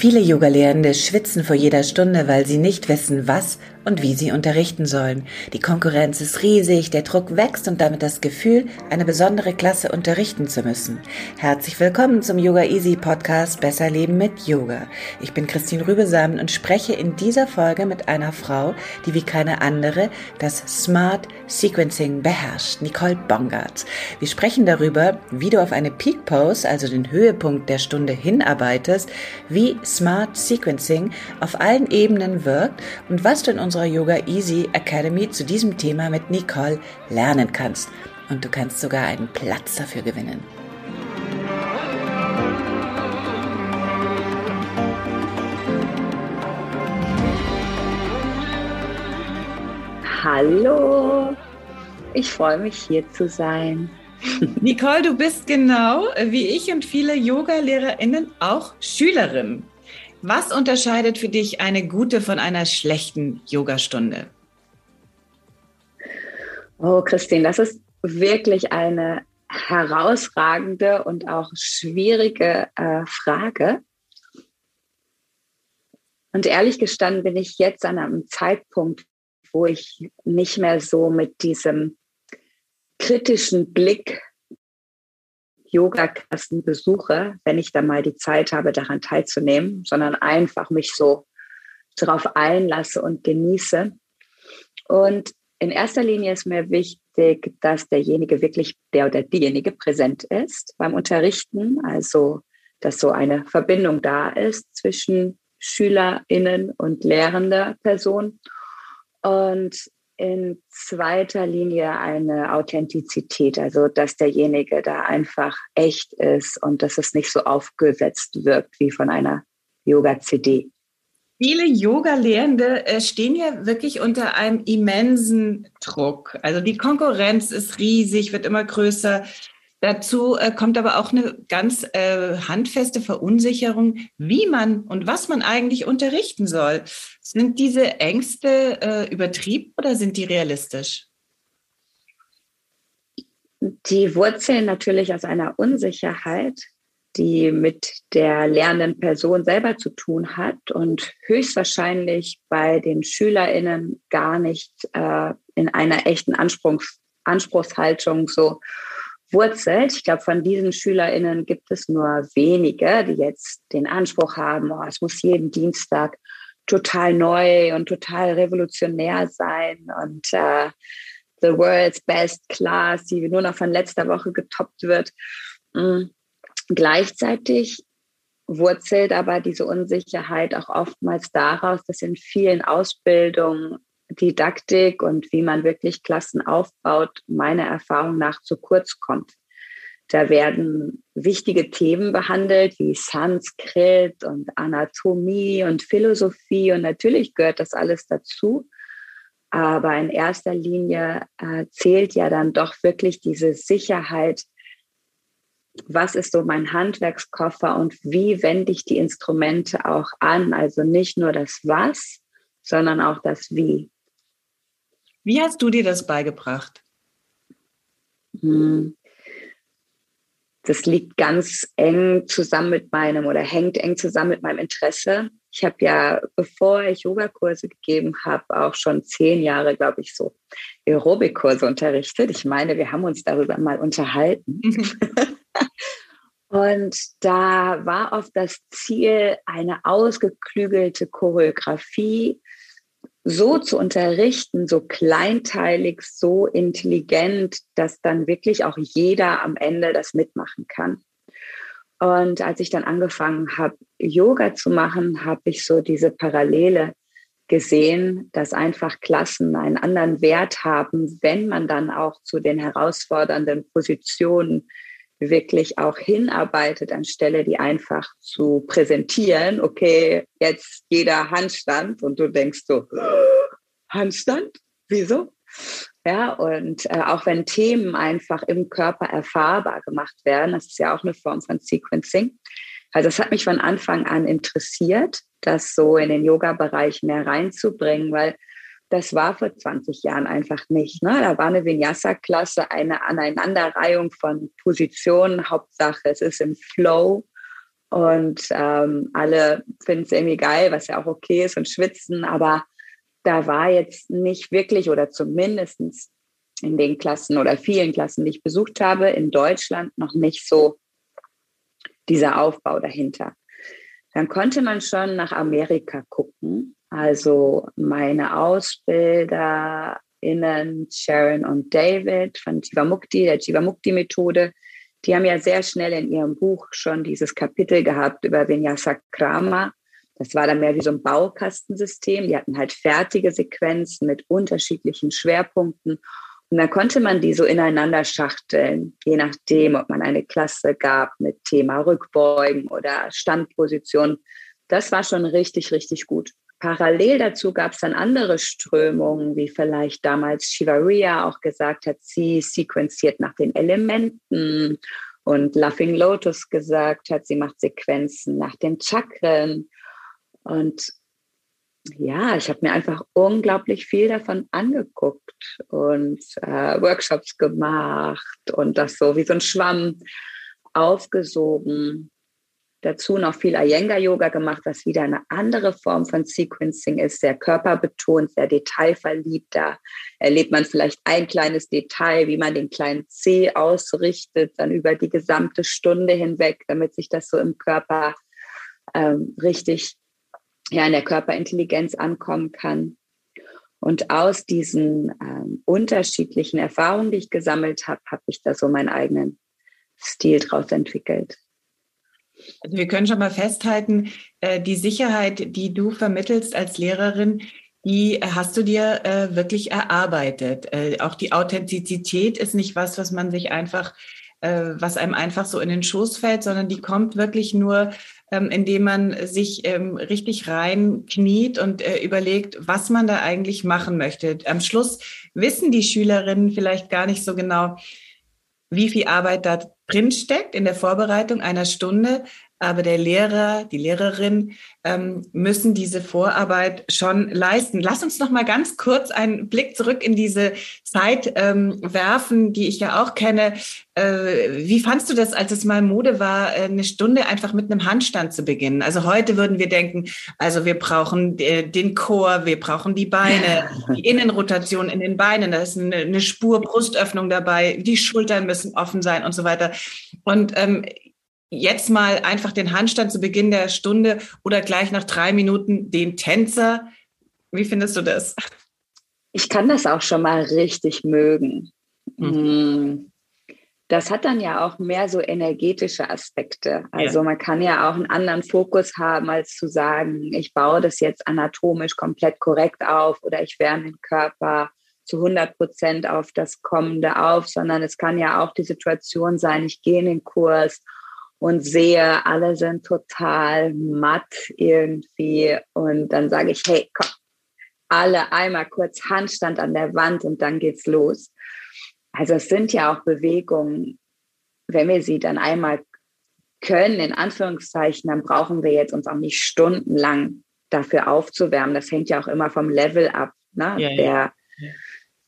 Viele Yogalehrende schwitzen vor jeder Stunde, weil sie nicht wissen, was und wie sie unterrichten sollen. Die Konkurrenz ist riesig, der Druck wächst und damit das Gefühl, eine besondere Klasse unterrichten zu müssen. Herzlich willkommen zum Yoga Easy Podcast Besser Leben mit Yoga. Ich bin Christine Rübesamen und spreche in dieser Folge mit einer Frau, die wie keine andere das Smart Sequencing beherrscht, Nicole Bongard. Wir sprechen darüber, wie du auf eine Peak Pose, also den Höhepunkt der Stunde hinarbeitest, wie Smart Sequencing auf allen Ebenen wirkt und was du in unserer Yoga Easy Academy zu diesem Thema mit Nicole lernen kannst. Und du kannst sogar einen Platz dafür gewinnen. Hallo, ich freue mich hier zu sein. Nicole, du bist genau wie ich und viele Yoga-LehrerInnen auch Schülerin. Was unterscheidet für dich eine gute von einer schlechten Yogastunde? Oh, Christine, das ist wirklich eine herausragende und auch schwierige äh, Frage. Und ehrlich gestanden bin ich jetzt an einem Zeitpunkt, wo ich nicht mehr so mit diesem kritischen Blick Yoga-Klassen besuche, wenn ich dann mal die Zeit habe, daran teilzunehmen, sondern einfach mich so darauf einlasse und genieße. Und in erster Linie ist mir wichtig, dass derjenige wirklich, der oder diejenige präsent ist beim Unterrichten, also dass so eine Verbindung da ist zwischen SchülerInnen und lehrender Person. Und in zweiter Linie eine Authentizität, also dass derjenige da einfach echt ist und dass es nicht so aufgesetzt wirkt wie von einer Yoga-CD. Viele Yoga-Lehrende äh, stehen ja wirklich unter einem immensen Druck. Also die Konkurrenz ist riesig, wird immer größer. Dazu äh, kommt aber auch eine ganz äh, handfeste Verunsicherung, wie man und was man eigentlich unterrichten soll. Sind diese Ängste äh, übertrieben oder sind die realistisch? Die wurzeln natürlich aus einer Unsicherheit, die mit der lernenden Person selber zu tun hat und höchstwahrscheinlich bei den SchülerInnen gar nicht äh, in einer echten Anspruchs Anspruchshaltung so wurzelt. Ich glaube, von diesen SchülerInnen gibt es nur wenige, die jetzt den Anspruch haben, oh, es muss jeden Dienstag total neu und total revolutionär sein und uh, the world's best class, die nur noch von letzter Woche getoppt wird. Mhm. Gleichzeitig wurzelt aber diese Unsicherheit auch oftmals daraus, dass in vielen Ausbildungen Didaktik und wie man wirklich Klassen aufbaut, meiner Erfahrung nach zu kurz kommt. Da werden wichtige Themen behandelt wie Sanskrit und Anatomie und Philosophie und natürlich gehört das alles dazu. Aber in erster Linie äh, zählt ja dann doch wirklich diese Sicherheit, was ist so mein Handwerkskoffer und wie wende ich die Instrumente auch an. Also nicht nur das Was, sondern auch das Wie. Wie hast du dir das beigebracht? Hm. Das liegt ganz eng zusammen mit meinem oder hängt eng zusammen mit meinem Interesse. Ich habe ja, bevor ich Yogakurse gegeben habe, auch schon zehn Jahre, glaube ich, so Aerobikkurse unterrichtet. Ich meine, wir haben uns darüber mal unterhalten. Und da war oft das Ziel, eine ausgeklügelte Choreografie so zu unterrichten, so kleinteilig, so intelligent, dass dann wirklich auch jeder am Ende das mitmachen kann. Und als ich dann angefangen habe, Yoga zu machen, habe ich so diese Parallele gesehen, dass einfach Klassen einen anderen Wert haben, wenn man dann auch zu den herausfordernden Positionen wirklich auch hinarbeitet, anstelle die einfach zu präsentieren. Okay, jetzt jeder Handstand und du denkst so, Handstand? Wieso? Ja, und äh, auch wenn Themen einfach im Körper erfahrbar gemacht werden, das ist ja auch eine Form von Sequencing. Also das hat mich von Anfang an interessiert, das so in den Yoga-Bereich mehr reinzubringen, weil das war vor 20 Jahren einfach nicht. Ne? Da war eine Vinyasa-Klasse, eine Aneinanderreihung von Positionen. Hauptsache, es ist im Flow. Und ähm, alle finden es irgendwie geil, was ja auch okay ist und schwitzen. Aber da war jetzt nicht wirklich oder zumindest in den Klassen oder vielen Klassen, die ich besucht habe, in Deutschland noch nicht so dieser Aufbau dahinter. Dann konnte man schon nach Amerika gucken. Also meine AusbilderInnen Sharon und David von Jivamukti, der Jivamukti-Methode, die haben ja sehr schnell in ihrem Buch schon dieses Kapitel gehabt über Vinyasa Krama. Das war dann mehr wie so ein Baukastensystem. Die hatten halt fertige Sequenzen mit unterschiedlichen Schwerpunkten. Und dann konnte man die so ineinander schachteln, je nachdem, ob man eine Klasse gab mit Thema Rückbeugen oder Standposition. Das war schon richtig, richtig gut. Parallel dazu gab es dann andere Strömungen, wie vielleicht damals Shivaria auch gesagt hat, sie sequenziert nach den Elementen und Laughing Lotus gesagt hat, sie macht Sequenzen nach den Chakren. Und ja, ich habe mir einfach unglaublich viel davon angeguckt und äh, Workshops gemacht und das so wie so ein Schwamm aufgesogen. Dazu noch viel Iyengar-Yoga gemacht, was wieder eine andere Form von Sequencing ist, sehr körperbetont, sehr detailverliebt. Da erlebt man vielleicht ein kleines Detail, wie man den kleinen C ausrichtet, dann über die gesamte Stunde hinweg, damit sich das so im Körper ähm, richtig ja in der Körperintelligenz ankommen kann. Und aus diesen ähm, unterschiedlichen Erfahrungen, die ich gesammelt habe, habe ich da so meinen eigenen Stil draus entwickelt. Also wir können schon mal festhalten, äh, die Sicherheit, die du vermittelst als Lehrerin, die hast du dir äh, wirklich erarbeitet. Äh, auch die Authentizität ist nicht was, was man sich einfach, äh, was einem einfach so in den Schoß fällt, sondern die kommt wirklich nur ähm, indem man sich ähm, richtig reinkniet und äh, überlegt, was man da eigentlich machen möchte. Am Schluss wissen die Schülerinnen vielleicht gar nicht so genau, wie viel Arbeit da drin steckt in der Vorbereitung einer Stunde, aber der Lehrer, die Lehrerin ähm, müssen diese Vorarbeit schon leisten. Lass uns noch mal ganz kurz einen Blick zurück in diese Zeit ähm, werfen, die ich ja auch kenne. Äh, wie fandst du das, als es mal Mode war, äh, eine Stunde einfach mit einem Handstand zu beginnen? Also heute würden wir denken, also wir brauchen äh, den Chor, wir brauchen die Beine, die Innenrotation in den Beinen, da ist eine, eine Spur Brustöffnung dabei, die Schultern müssen offen sein und so weiter. Und ähm, jetzt mal einfach den Handstand zu Beginn der Stunde oder gleich nach drei Minuten den Tänzer. Wie findest du das? Ich kann das auch schon mal richtig mögen. Mhm. Hm. Das hat dann ja auch mehr so energetische Aspekte. Also ja. man kann ja auch einen anderen Fokus haben, als zu sagen, ich baue das jetzt anatomisch komplett korrekt auf oder ich wärme den Körper zu 100 Prozent auf das Kommende auf, sondern es kann ja auch die Situation sein, ich gehe in den Kurs und sehe, alle sind total matt irgendwie. Und dann sage ich, hey, komm, alle einmal kurz Handstand an der Wand und dann geht's los. Also es sind ja auch Bewegungen, wenn wir sie dann einmal können, in Anführungszeichen, dann brauchen wir jetzt uns auch nicht stundenlang dafür aufzuwärmen. Das hängt ja auch immer vom Level ab, ne? Ja, der, ja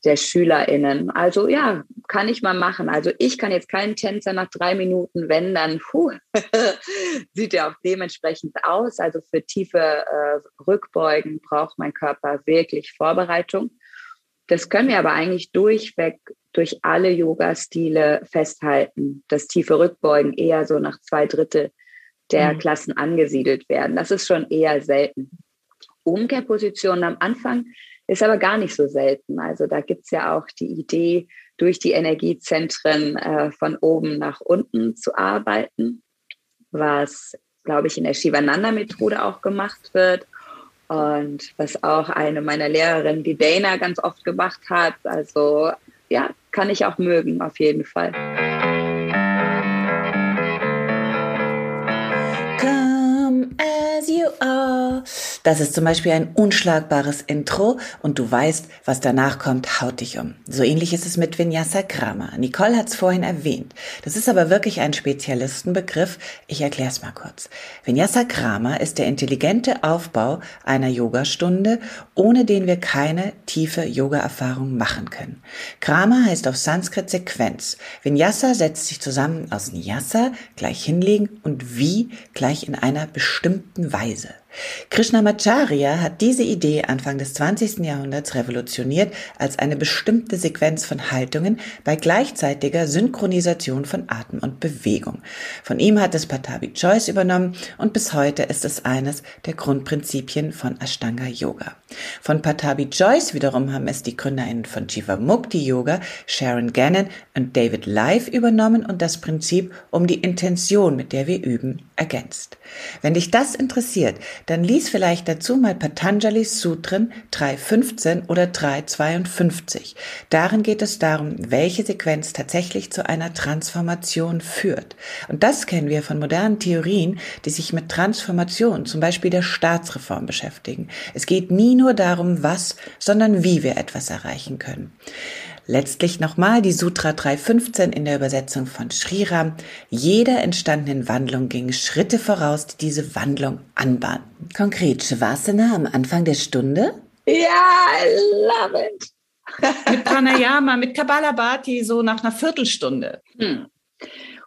der SchülerInnen. Also ja, kann ich mal machen. Also ich kann jetzt keinen Tänzer nach drei Minuten, wenn dann, puh, sieht ja auch dementsprechend aus. Also für tiefe äh, Rückbeugen braucht mein Körper wirklich Vorbereitung. Das können wir aber eigentlich durchweg durch alle Yoga-Stile festhalten, dass tiefe Rückbeugen eher so nach zwei Drittel der mhm. Klassen angesiedelt werden. Das ist schon eher selten. Umkehrpositionen am Anfang ist aber gar nicht so selten. Also da gibt es ja auch die Idee, durch die Energiezentren äh, von oben nach unten zu arbeiten, was, glaube ich, in der Shivananda-Methode auch gemacht wird. und was auch eine meiner Lehrerinnen, die Dana, ganz oft gemacht hat. Also ja, kann ich auch mögen, auf jeden Fall. As you are. Das ist zum Beispiel ein unschlagbares Intro und du weißt, was danach kommt, haut dich um. So ähnlich ist es mit Vinyasa Krama. Nicole hat es vorhin erwähnt. Das ist aber wirklich ein Spezialistenbegriff. Ich erkläre es mal kurz. Vinyasa Krama ist der intelligente Aufbau einer Yogastunde, ohne den wir keine tiefe Yoga-Erfahrung machen können. Krama heißt auf Sanskrit Sequenz. Vinyasa setzt sich zusammen aus Nyasa, gleich hinlegen, und wie, gleich in einer bestimmten Weise. Krishnamacharya hat diese Idee Anfang des 20. Jahrhunderts revolutioniert als eine bestimmte Sequenz von Haltungen bei gleichzeitiger Synchronisation von Atem und Bewegung. Von ihm hat es Patabi Joyce übernommen und bis heute ist es eines der Grundprinzipien von Ashtanga Yoga. Von Patabi Joyce wiederum haben es die GründerInnen von Jivamukti Yoga, Sharon Gannon und David Live übernommen und das Prinzip um die Intention, mit der wir üben, ergänzt. Wenn dich das interessiert, dann lies vielleicht dazu mal Patanjali's Sutren 3.15 oder 3.52. Darin geht es darum, welche Sequenz tatsächlich zu einer Transformation führt. Und das kennen wir von modernen Theorien, die sich mit Transformation, zum Beispiel der Staatsreform beschäftigen. Es geht nie nur darum, was, sondern wie wir etwas erreichen können. Letztlich nochmal die Sutra 315 in der Übersetzung von Sriram. Jeder entstandenen Wandlung ging Schritte voraus, die diese Wandlung anbahnten. Konkret Shavasana am Anfang der Stunde? Ja, I love it. mit Pranayama, mit Kabbalabhati so nach einer Viertelstunde. Hm.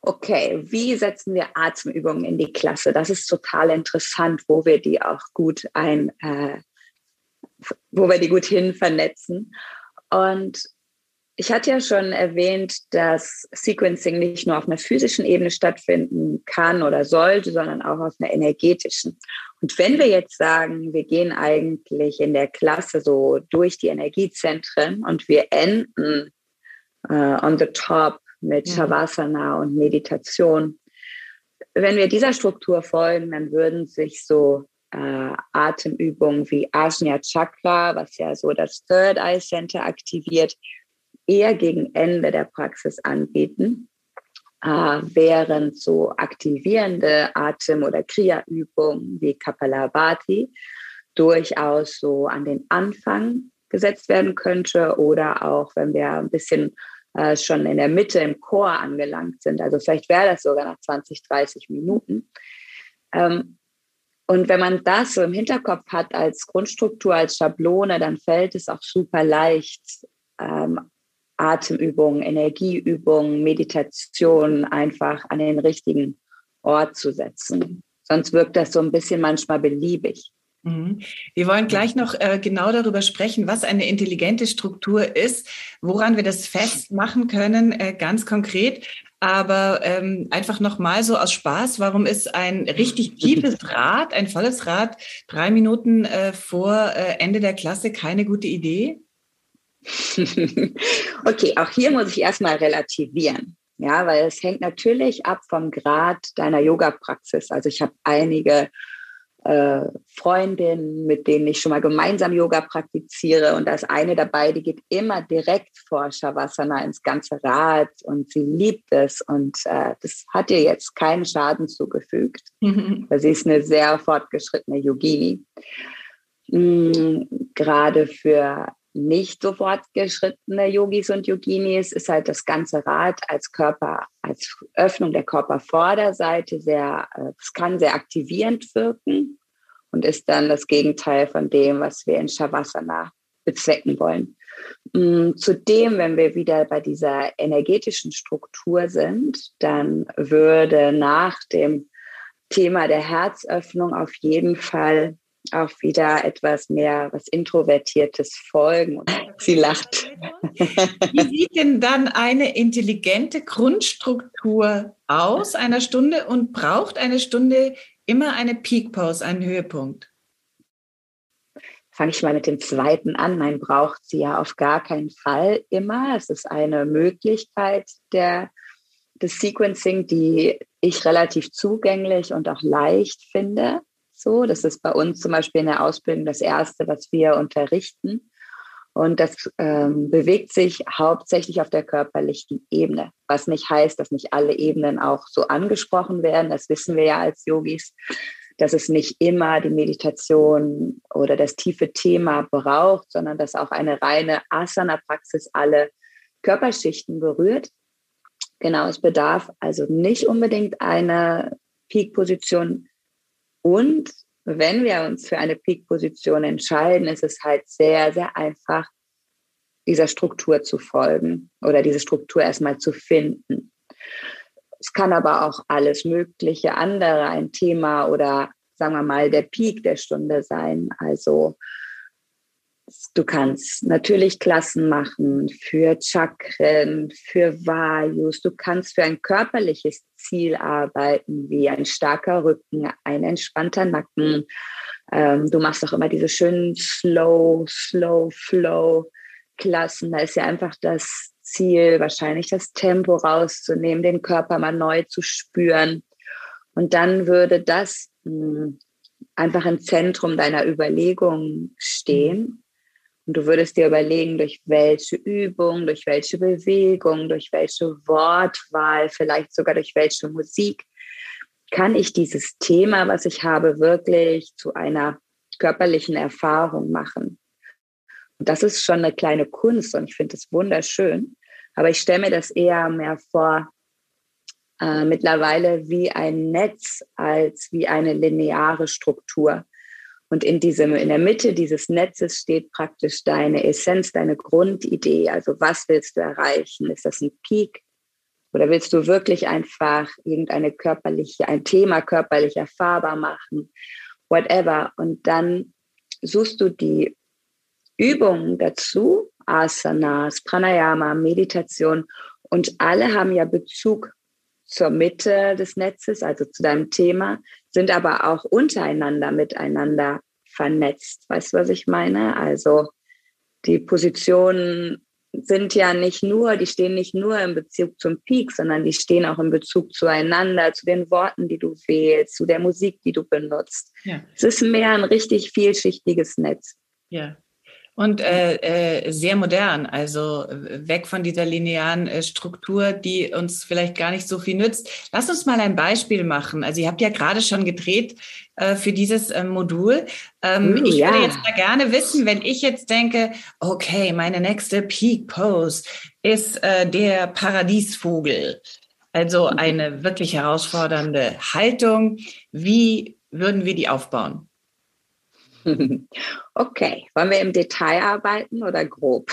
Okay, wie setzen wir Atemübungen in die Klasse? Das ist total interessant, wo wir die auch gut ein, äh, wo wir die gut hin vernetzen. Und ich hatte ja schon erwähnt, dass Sequencing nicht nur auf einer physischen Ebene stattfinden kann oder sollte, sondern auch auf einer energetischen. Und wenn wir jetzt sagen, wir gehen eigentlich in der Klasse so durch die Energiezentren und wir enden uh, on the top mit ja. Shavasana und Meditation, wenn wir dieser Struktur folgen, dann würden sich so äh, Atemübungen wie Ajna Chakra, was ja so das Third Eye Center aktiviert, eher gegen Ende der Praxis anbieten, äh, während so aktivierende Atem- oder Kriya-Übungen wie Kapalabhati durchaus so an den Anfang gesetzt werden könnte oder auch, wenn wir ein bisschen äh, schon in der Mitte im Chor angelangt sind. Also vielleicht wäre das sogar nach 20, 30 Minuten. Ähm, und wenn man das so im Hinterkopf hat als Grundstruktur, als Schablone, dann fällt es auch super leicht, ähm, Atemübungen, Energieübungen, Meditation einfach an den richtigen Ort zu setzen. Sonst wirkt das so ein bisschen manchmal beliebig. Mhm. Wir wollen gleich noch äh, genau darüber sprechen, was eine intelligente Struktur ist, woran wir das festmachen können, äh, ganz konkret. Aber ähm, einfach nochmal so aus Spaß, warum ist ein richtig tiefes Rad, ein volles Rad, drei Minuten äh, vor äh, Ende der Klasse keine gute Idee? okay, auch hier muss ich erstmal relativieren. Ja, weil es hängt natürlich ab vom Grad deiner Yoga-Praxis. Also ich habe einige äh, Freundinnen, mit denen ich schon mal gemeinsam Yoga praktiziere. Und da ist eine dabei, die geht immer direkt vor Shavasana ins ganze Rad und sie liebt es. Und äh, das hat ihr jetzt keinen Schaden zugefügt, mhm. weil sie ist eine sehr fortgeschrittene Yogini. Mhm, gerade für nicht so fortgeschrittene Yogis und Yoginis ist halt das ganze Rad als Körper, als Öffnung der Körpervorderseite sehr, äh, es kann sehr aktivierend wirken und ist dann das Gegenteil von dem, was wir in Shavasana bezwecken wollen. Mm, zudem, wenn wir wieder bei dieser energetischen Struktur sind, dann würde nach dem Thema der Herzöffnung auf jeden Fall auch wieder etwas mehr was Introvertiertes folgen. Sie lacht. Wie sieht denn dann eine intelligente Grundstruktur aus einer Stunde und braucht eine Stunde immer eine Peak Pause, einen Höhepunkt? Fange ich mal mit dem zweiten an. Nein, braucht sie ja auf gar keinen Fall immer. Es ist eine Möglichkeit der, des Sequencing, die ich relativ zugänglich und auch leicht finde. So, das ist bei uns zum Beispiel in der Ausbildung das Erste, was wir unterrichten. Und das ähm, bewegt sich hauptsächlich auf der körperlichen Ebene, was nicht heißt, dass nicht alle Ebenen auch so angesprochen werden. Das wissen wir ja als Yogis, dass es nicht immer die Meditation oder das tiefe Thema braucht, sondern dass auch eine reine Asana-Praxis alle Körperschichten berührt. Genau, es bedarf also nicht unbedingt einer Peak-Position. Und wenn wir uns für eine Peak-Position entscheiden, ist es halt sehr, sehr einfach, dieser Struktur zu folgen oder diese Struktur erstmal zu finden. Es kann aber auch alles mögliche andere ein Thema oder sagen wir mal der Peak der Stunde sein. Also Du kannst natürlich Klassen machen für Chakren, für Vayus. Du kannst für ein körperliches Ziel arbeiten, wie ein starker Rücken, ein entspannter Nacken. Ähm, du machst auch immer diese schönen Slow, Slow, Flow Klassen. Da ist ja einfach das Ziel, wahrscheinlich das Tempo rauszunehmen, den Körper mal neu zu spüren. Und dann würde das mh, hm, einfach im Zentrum deiner Überlegung stehen und du würdest dir überlegen, durch welche Übung, durch welche Bewegung, durch welche Wortwahl, vielleicht sogar durch welche Musik kann ich dieses Thema, was ich habe, wirklich zu einer körperlichen Erfahrung machen. Und das ist schon eine kleine Kunst und ich finde es wunderschön. Aber ich stelle mir das eher mehr vor, äh, mittlerweile wie ein Netz als wie eine lineare Struktur. Und in diesem, in der Mitte dieses Netzes steht praktisch deine Essenz, deine Grundidee. Also was willst du erreichen? Ist das ein Peak? Oder willst du wirklich einfach irgendeine körperliche, ein Thema körperlich erfahrbar machen? Whatever. Und dann suchst du die Übungen dazu, Asanas, Pranayama, Meditation. Und alle haben ja Bezug zur Mitte des Netzes, also zu deinem Thema, sind aber auch untereinander miteinander vernetzt. Weißt du, was ich meine? Also die Positionen sind ja nicht nur, die stehen nicht nur im Bezug zum Peak, sondern die stehen auch im Bezug zueinander, zu den Worten, die du wählst, zu der Musik, die du benutzt. Ja. Es ist mehr ein richtig vielschichtiges Netz. Ja, und äh, äh, sehr modern, also weg von dieser linearen äh, Struktur, die uns vielleicht gar nicht so viel nützt. Lass uns mal ein Beispiel machen. Also ihr habt ja gerade schon gedreht äh, für dieses äh, Modul. Ähm, uh, ich ja. würde jetzt mal gerne wissen, wenn ich jetzt denke, okay, meine nächste Peak Pose ist äh, der Paradiesvogel. Also mhm. eine wirklich herausfordernde Haltung. Wie würden wir die aufbauen? Okay, wollen wir im Detail arbeiten oder grob?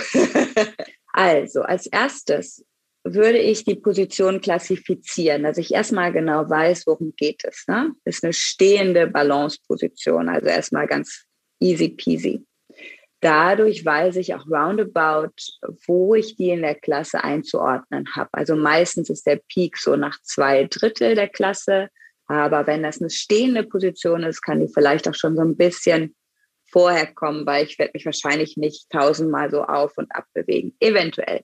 also, als erstes würde ich die Position klassifizieren, dass ich erstmal genau weiß, worum geht es. Ne? Ist eine stehende Balance-Position, also erstmal ganz easy peasy. Dadurch weiß ich auch roundabout, wo ich die in der Klasse einzuordnen habe. Also meistens ist der Peak so nach zwei Drittel der Klasse, aber wenn das eine stehende Position ist, kann die vielleicht auch schon so ein bisschen vorher kommen, weil ich werde mich wahrscheinlich nicht tausendmal so auf und ab bewegen, eventuell.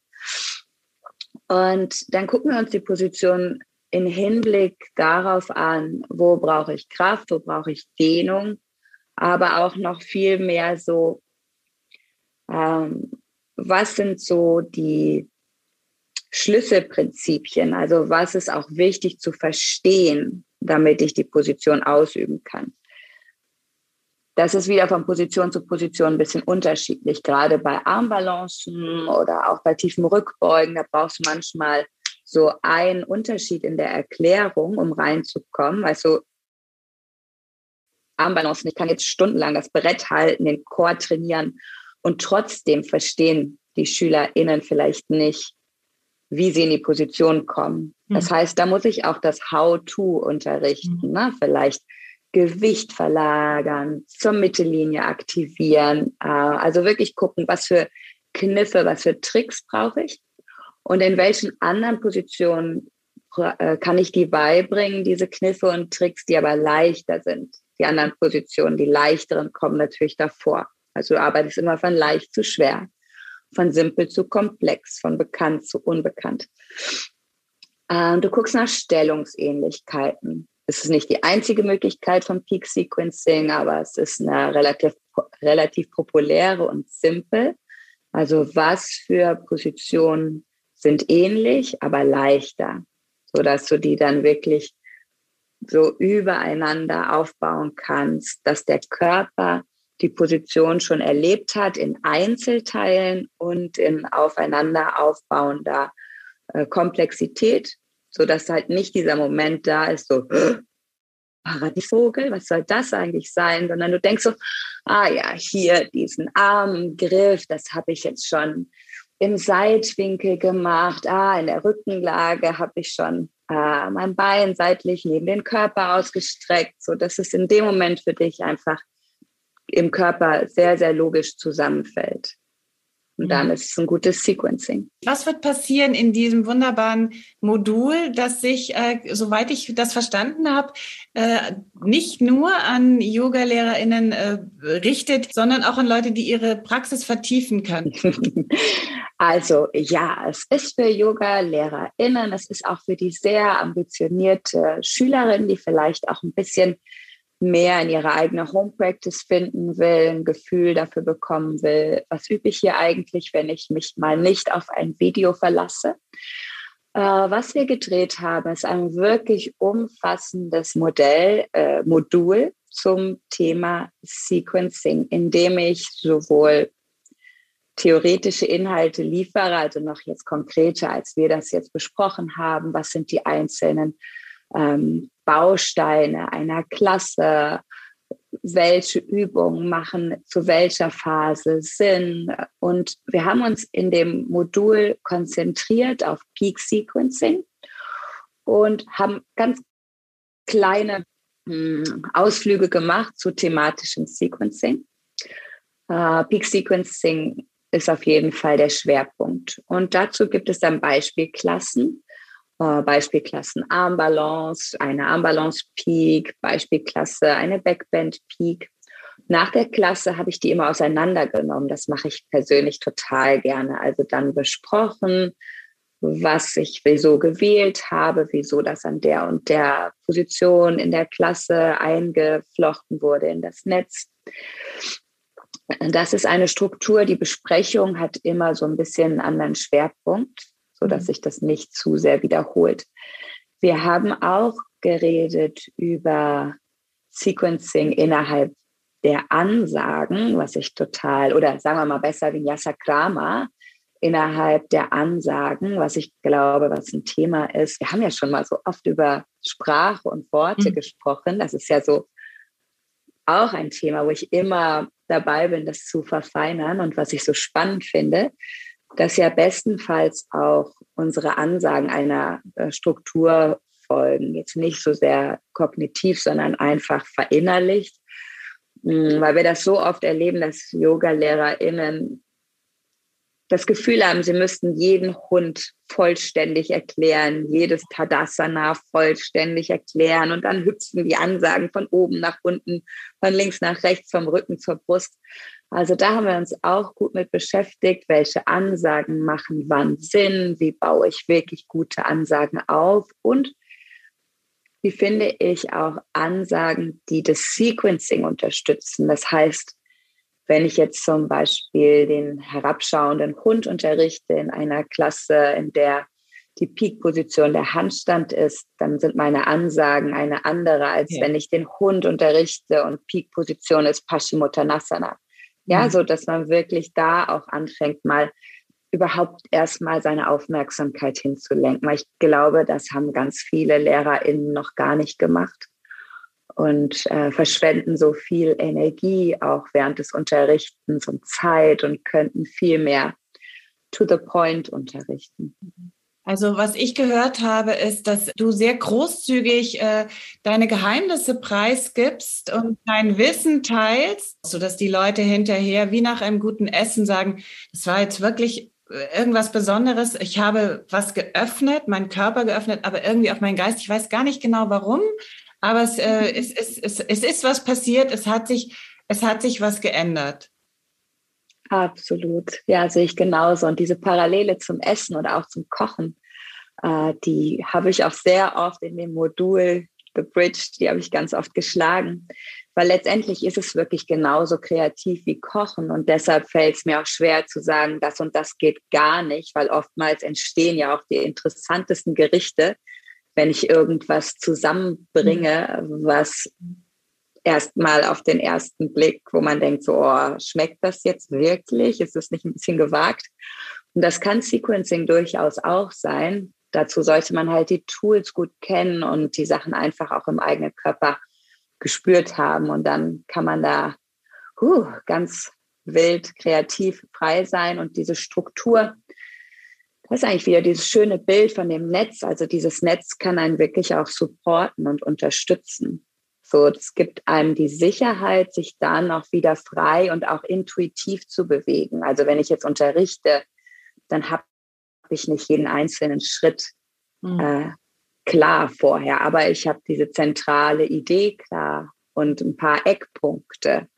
Und dann gucken wir uns die Position in Hinblick darauf an, wo brauche ich Kraft, wo brauche ich Dehnung, aber auch noch viel mehr so, ähm, was sind so die Schlüsselprinzipien, also was ist auch wichtig zu verstehen, damit ich die Position ausüben kann. Das ist wieder von Position zu Position ein bisschen unterschiedlich. Gerade bei Armbalancen oder auch bei tiefen Rückbeugen, da brauchst du manchmal so einen Unterschied in der Erklärung, um reinzukommen. Du, Armbalancen, ich kann jetzt stundenlang das Brett halten, den Chor trainieren und trotzdem verstehen die SchülerInnen vielleicht nicht, wie sie in die Position kommen. Das hm. heißt, da muss ich auch das How-to unterrichten. Hm. Ne? Vielleicht Gewicht verlagern, zur Mittellinie aktivieren. Äh, also wirklich gucken, was für Kniffe, was für Tricks brauche ich und in welchen anderen Positionen äh, kann ich die beibringen, diese Kniffe und Tricks, die aber leichter sind. Die anderen Positionen, die leichteren kommen natürlich davor. Also du arbeitest immer von leicht zu schwer, von simpel zu komplex, von bekannt zu unbekannt. Äh, du guckst nach Stellungsähnlichkeiten es ist nicht die einzige Möglichkeit von Peak Sequencing, aber es ist eine relativ, relativ populäre und simpel. Also was für Positionen sind ähnlich, aber leichter, sodass du die dann wirklich so übereinander aufbauen kannst, dass der Körper die Position schon erlebt hat in Einzelteilen und in aufeinander aufbauender äh, Komplexität, so dass halt nicht dieser Moment da ist, so Paradiesvogel, was soll das eigentlich sein, sondern du denkst so, ah ja, hier diesen Armgriff, das habe ich jetzt schon im Seitwinkel gemacht, ah, in der Rückenlage habe ich schon äh, mein Bein seitlich neben den Körper ausgestreckt, so dass es in dem Moment für dich einfach im Körper sehr, sehr logisch zusammenfällt. Und dann mhm. ist es ein gutes Sequencing. Was wird passieren in diesem wunderbaren Modul, das sich, äh, soweit ich das verstanden habe, äh, nicht nur an Yoga-LehrerInnen äh, richtet, sondern auch an Leute, die ihre Praxis vertiefen können? also ja, es ist für Yoga-LehrerInnen, es ist auch für die sehr ambitionierte Schülerin, die vielleicht auch ein bisschen mehr in ihre eigene Home Practice finden will, ein Gefühl dafür bekommen will, was übe ich hier eigentlich, wenn ich mich mal nicht auf ein Video verlasse. Äh, was wir gedreht haben, ist ein wirklich umfassendes Modell, äh, Modul zum Thema Sequencing, in dem ich sowohl theoretische Inhalte liefere, also noch jetzt konkreter, als wir das jetzt besprochen haben, was sind die einzelnen ähm, Bausteine einer Klasse, welche Übungen machen zu welcher Phase Sinn. Und wir haben uns in dem Modul konzentriert auf Peak Sequencing und haben ganz kleine hm, Ausflüge gemacht zu thematischem Sequencing. Uh, Peak Sequencing ist auf jeden Fall der Schwerpunkt. Und dazu gibt es dann Beispielklassen, äh, Beispielklassen Armbalance, eine Armbalance Peak, Beispielklasse eine Backbend Peak. Nach der Klasse habe ich die immer auseinandergenommen. Das mache ich persönlich total gerne. Also dann besprochen, was ich wieso gewählt habe, wieso das an der und der Position in der Klasse eingeflochten wurde in das Netz. Das ist eine Struktur. Die Besprechung hat immer so ein bisschen einen anderen Schwerpunkt so dass mhm. sich das nicht zu sehr wiederholt. Wir haben auch geredet über Sequencing innerhalb der Ansagen, was ich total, oder sagen wir mal besser Vinyasa Krama, innerhalb der Ansagen, was ich glaube, was ein Thema ist. Wir haben ja schon mal so oft über Sprache und Worte mhm. gesprochen. Das ist ja so auch ein Thema, wo ich immer dabei bin, das zu verfeinern und was ich so spannend finde dass ja bestenfalls auch unsere Ansagen einer äh, Struktur folgen. Jetzt nicht so sehr kognitiv, sondern einfach verinnerlicht. Hm, weil wir das so oft erleben, dass Yoga-LehrerInnen das Gefühl haben, sie müssten jeden Hund vollständig erklären, jedes Tadasana vollständig erklären und dann hüpfen die Ansagen von oben nach unten, von links nach rechts, vom Rücken zur Brust. Also da haben wir uns auch gut mit beschäftigt, welche Ansagen machen wann Sinn, wie baue ich wirklich gute Ansagen auf und wie finde ich auch Ansagen, die das Sequencing unterstützen. Das heißt, wenn ich jetzt zum Beispiel den herabschauenden Hund unterrichte in einer Klasse, in der die Peak-Position der Handstand ist, dann sind meine Ansagen eine andere, als ja. wenn ich den Hund unterrichte und Peak-Position ist Paschimottanasana. Ja, mhm. so dass man wirklich da auch anfängt, mal überhaupt erstmal seine Aufmerksamkeit hinzulenken. Weil ich glaube, das haben ganz viele LehrerInnen noch gar nicht gemacht und äh, verschwenden so viel Energie auch während des Unterrichtens und Zeit und könnten viel mehr to the point unterrichten. Mhm. Also was ich gehört habe, ist, dass du sehr großzügig äh, deine Geheimnisse preisgibst und dein Wissen teilst, sodass die Leute hinterher wie nach einem guten Essen sagen, das war jetzt wirklich äh, irgendwas Besonderes. Ich habe was geöffnet, meinen Körper geöffnet, aber irgendwie auch meinen Geist. Ich weiß gar nicht genau warum, aber es, äh, es, es, es, es ist was passiert. Es hat sich, es hat sich was geändert. Absolut. Ja, sehe ich genauso. Und diese Parallele zum Essen oder auch zum Kochen, äh, die habe ich auch sehr oft in dem Modul The Bridge, die habe ich ganz oft geschlagen. Weil letztendlich ist es wirklich genauso kreativ wie Kochen. Und deshalb fällt es mir auch schwer zu sagen, das und das geht gar nicht, weil oftmals entstehen ja auch die interessantesten Gerichte, wenn ich irgendwas zusammenbringe, was erstmal auf den ersten Blick, wo man denkt, so, oh, schmeckt das jetzt wirklich? Ist das nicht ein bisschen gewagt? Und das kann Sequencing durchaus auch sein. Dazu sollte man halt die Tools gut kennen und die Sachen einfach auch im eigenen Körper gespürt haben. Und dann kann man da huh, ganz wild, kreativ, frei sein. Und diese Struktur, das ist eigentlich wieder dieses schöne Bild von dem Netz. Also dieses Netz kann einen wirklich auch supporten und unterstützen. So, es gibt einem die Sicherheit, sich dann auch wieder frei und auch intuitiv zu bewegen. Also wenn ich jetzt unterrichte, dann habe ich nicht jeden einzelnen Schritt mhm. äh, klar vorher, aber ich habe diese zentrale Idee klar und ein paar Eckpunkte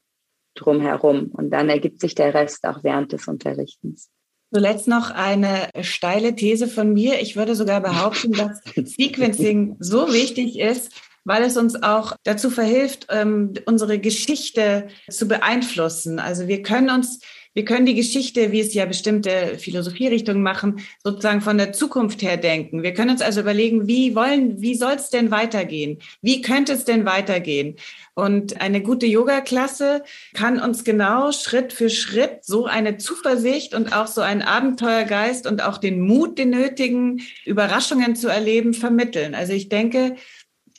drumherum. Und dann ergibt sich der Rest auch während des Unterrichtens. Zuletzt noch eine steile These von mir. Ich würde sogar behaupten, dass Sequencing so wichtig ist, weil es uns auch dazu verhilft, ähm, unsere Geschichte zu beeinflussen. Also wir können uns wir können die Geschichte, wie es ja bestimmte Philosophierichtungen machen, sozusagen von der Zukunft her denken. Wir können uns also überlegen, wie wollen, wie soll es denn weitergehen? Wie könnte es denn weitergehen? Und eine gute Yoga-Klasse kann uns genau Schritt für Schritt so eine Zuversicht und auch so einen Abenteuergeist und auch den Mut, den nötigen Überraschungen zu erleben, vermitteln. Also ich denke,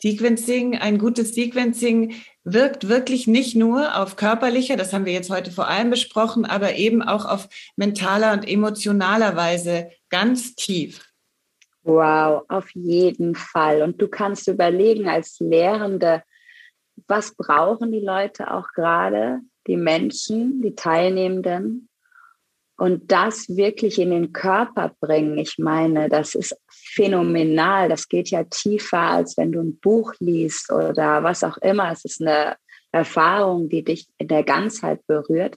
Sequencing, ein gutes Sequencing wirkt wirklich nicht nur auf körperlicher, das haben wir jetzt heute vor allem besprochen, aber eben auch auf mentaler und emotionaler Weise ganz tief. Wow, auf jeden Fall. Und du kannst überlegen als Lehrende, was brauchen die Leute auch gerade, die Menschen, die Teilnehmenden? Und das wirklich in den Körper bringen, ich meine, das ist phänomenal. Das geht ja tiefer, als wenn du ein Buch liest oder was auch immer. Es ist eine Erfahrung, die dich in der Ganzheit berührt.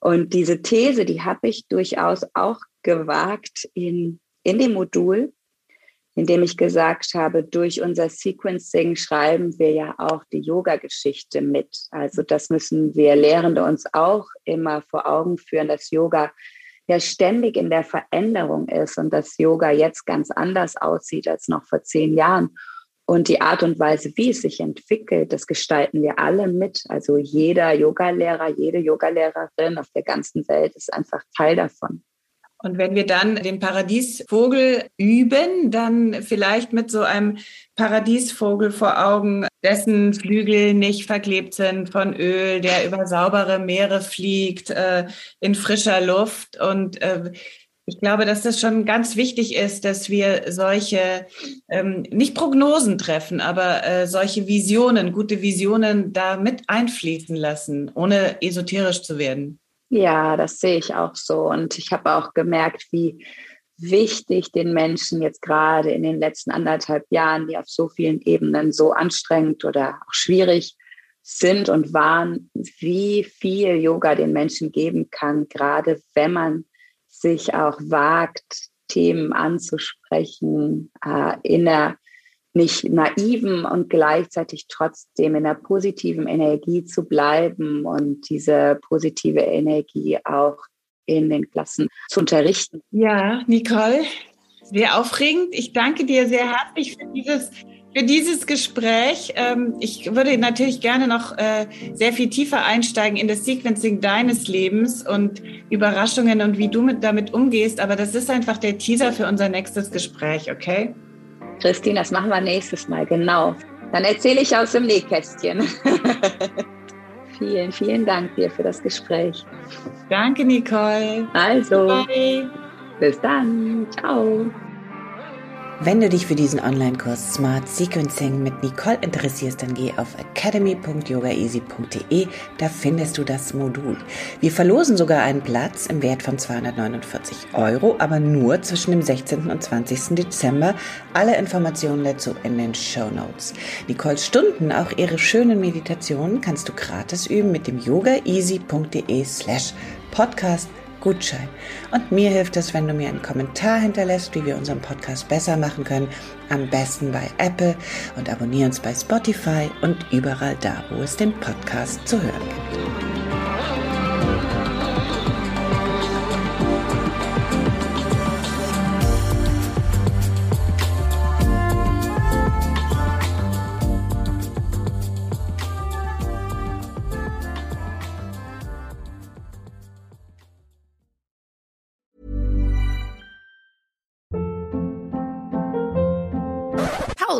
Und diese These, die habe ich durchaus auch gewagt in, in dem Modul, in dem ich gesagt habe, durch unser Sequencing schreiben wir ja auch die Yoga-Geschichte mit. Also das müssen wir Lehrende uns auch immer vor Augen führen, dass Yoga ja ständig in der Veränderung ist und dass Yoga jetzt ganz anders aussieht als noch vor zehn Jahren. Und die Art und Weise, wie es sich entwickelt, das gestalten wir alle mit. Also jeder Yogalehrer, jede Yogalehrerin auf der ganzen Welt ist einfach Teil davon. Und wenn wir dann den Paradiesvogel üben, dann vielleicht mit so einem Paradiesvogel vor Augen, dessen Flügel nicht verklebt sind von Öl, der über saubere Meere fliegt, äh, in frischer Luft. Und äh, ich glaube, dass das schon ganz wichtig ist, dass wir solche, ähm, nicht Prognosen treffen, aber äh, solche Visionen, gute Visionen da mit einfließen lassen, ohne esoterisch zu werden. Ja, das sehe ich auch so. Und ich habe auch gemerkt, wie wichtig den Menschen jetzt gerade in den letzten anderthalb Jahren, die auf so vielen Ebenen so anstrengend oder auch schwierig sind und waren, wie viel Yoga den Menschen geben kann, gerade wenn man sich auch wagt, Themen anzusprechen, äh, in der nicht naiven und gleichzeitig trotzdem in der positiven Energie zu bleiben und diese positive Energie auch in den Klassen zu unterrichten. Ja, Nicole, sehr aufregend. Ich danke dir sehr herzlich für dieses, für dieses Gespräch. Ähm, ich würde natürlich gerne noch äh, sehr viel tiefer einsteigen in das Sequencing deines Lebens und Überraschungen und wie du damit umgehst. Aber das ist einfach der Teaser für unser nächstes Gespräch, okay? Christine, das machen wir nächstes Mal, genau. Dann erzähle ich aus dem Nähkästchen. vielen, vielen Dank dir für das Gespräch. Danke, Nicole. Also, Bye. bis dann. Ciao. Wenn du dich für diesen Online-Kurs Smart Sequencing mit Nicole interessierst, dann geh auf academy.yogaeasy.de, da findest du das Modul. Wir verlosen sogar einen Platz im Wert von 249 Euro, aber nur zwischen dem 16. und 20. Dezember. Alle Informationen dazu in den Show Notes. Nicoles Stunden, auch ihre schönen Meditationen, kannst du gratis üben mit dem yogaeasy.de slash podcast Gutschein. Und mir hilft es, wenn du mir einen Kommentar hinterlässt, wie wir unseren Podcast besser machen können. Am besten bei Apple und abonniere uns bei Spotify und überall da, wo es den Podcast zu hören gibt.